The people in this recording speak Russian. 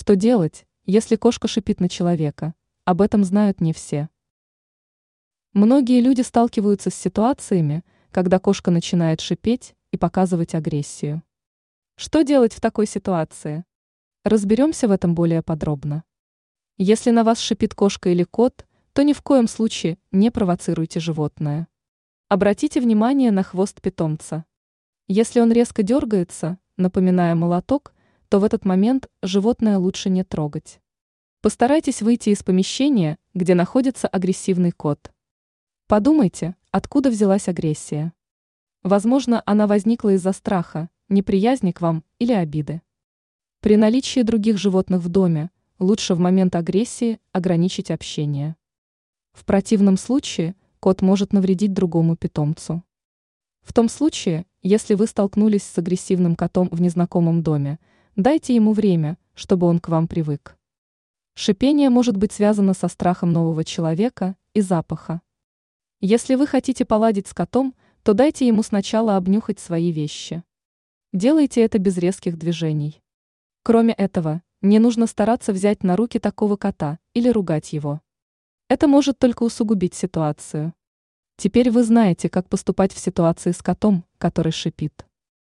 Что делать, если кошка шипит на человека? Об этом знают не все. Многие люди сталкиваются с ситуациями, когда кошка начинает шипеть и показывать агрессию. Что делать в такой ситуации? Разберемся в этом более подробно. Если на вас шипит кошка или кот, то ни в коем случае не провоцируйте животное. Обратите внимание на хвост питомца. Если он резко дергается, напоминая молоток, то в этот момент животное лучше не трогать. Постарайтесь выйти из помещения, где находится агрессивный кот. Подумайте, откуда взялась агрессия. Возможно, она возникла из-за страха, неприязни к вам или обиды. При наличии других животных в доме лучше в момент агрессии ограничить общение. В противном случае кот может навредить другому питомцу. В том случае, если вы столкнулись с агрессивным котом в незнакомом доме, дайте ему время, чтобы он к вам привык. Шипение может быть связано со страхом нового человека и запаха. Если вы хотите поладить с котом, то дайте ему сначала обнюхать свои вещи. Делайте это без резких движений. Кроме этого, не нужно стараться взять на руки такого кота или ругать его. Это может только усугубить ситуацию. Теперь вы знаете, как поступать в ситуации с котом, который шипит.